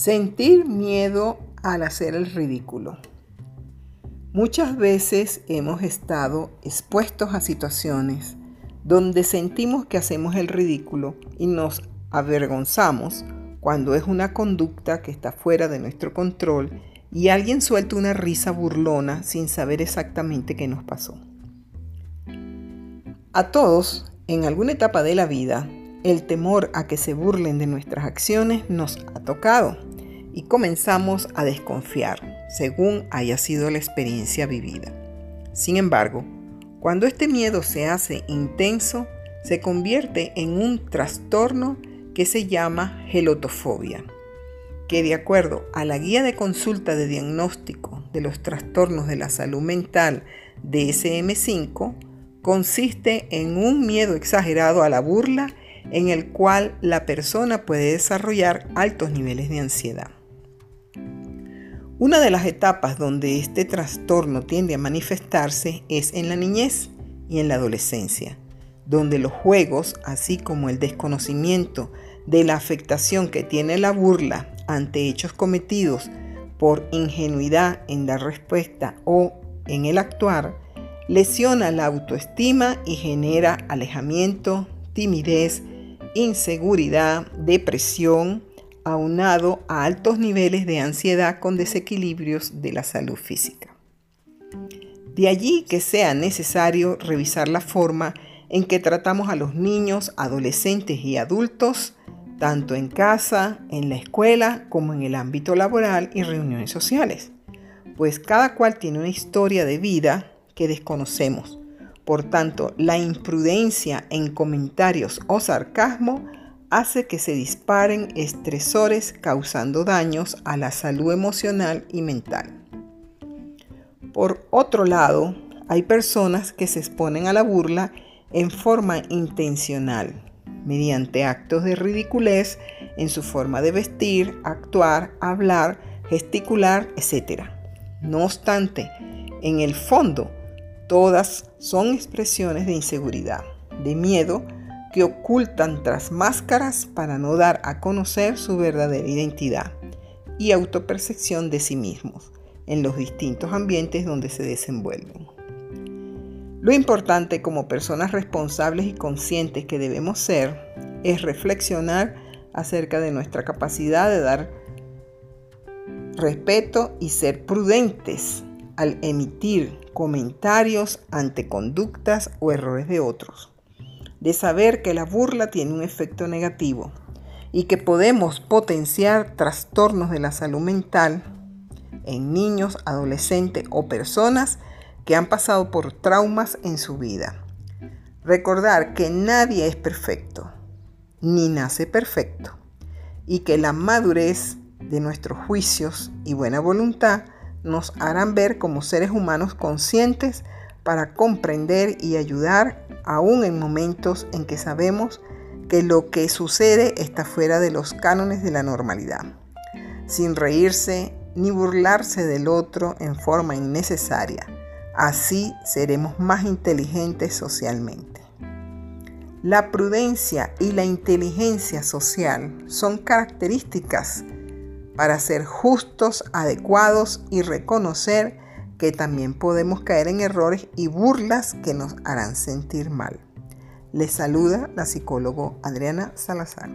Sentir miedo al hacer el ridículo. Muchas veces hemos estado expuestos a situaciones donde sentimos que hacemos el ridículo y nos avergonzamos cuando es una conducta que está fuera de nuestro control y alguien suelta una risa burlona sin saber exactamente qué nos pasó. A todos, en alguna etapa de la vida, el temor a que se burlen de nuestras acciones nos ha tocado y comenzamos a desconfiar según haya sido la experiencia vivida. Sin embargo, cuando este miedo se hace intenso, se convierte en un trastorno que se llama gelotofobia, que de acuerdo a la guía de consulta de diagnóstico de los trastornos de la salud mental DSM5, consiste en un miedo exagerado a la burla en el cual la persona puede desarrollar altos niveles de ansiedad. Una de las etapas donde este trastorno tiende a manifestarse es en la niñez y en la adolescencia, donde los juegos, así como el desconocimiento de la afectación que tiene la burla ante hechos cometidos por ingenuidad en la respuesta o en el actuar, lesiona la autoestima y genera alejamiento, timidez, inseguridad, depresión, aunado a altos niveles de ansiedad con desequilibrios de la salud física. De allí que sea necesario revisar la forma en que tratamos a los niños, adolescentes y adultos, tanto en casa, en la escuela, como en el ámbito laboral y reuniones sociales, pues cada cual tiene una historia de vida que desconocemos. Por tanto, la imprudencia en comentarios o sarcasmo hace que se disparen estresores causando daños a la salud emocional y mental. Por otro lado, hay personas que se exponen a la burla en forma intencional, mediante actos de ridiculez en su forma de vestir, actuar, hablar, gesticular, etc. No obstante, en el fondo, todas son expresiones de inseguridad, de miedo, que ocultan tras máscaras para no dar a conocer su verdadera identidad y autopercepción de sí mismos en los distintos ambientes donde se desenvuelven. Lo importante como personas responsables y conscientes que debemos ser es reflexionar acerca de nuestra capacidad de dar respeto y ser prudentes al emitir comentarios ante conductas o errores de otros de saber que la burla tiene un efecto negativo y que podemos potenciar trastornos de la salud mental en niños, adolescentes o personas que han pasado por traumas en su vida. Recordar que nadie es perfecto, ni nace perfecto, y que la madurez de nuestros juicios y buena voluntad nos harán ver como seres humanos conscientes para comprender y ayudar aún en momentos en que sabemos que lo que sucede está fuera de los cánones de la normalidad, sin reírse ni burlarse del otro en forma innecesaria. Así seremos más inteligentes socialmente. La prudencia y la inteligencia social son características para ser justos, adecuados y reconocer que también podemos caer en errores y burlas que nos harán sentir mal. Les saluda la psicólogo Adriana Salazar.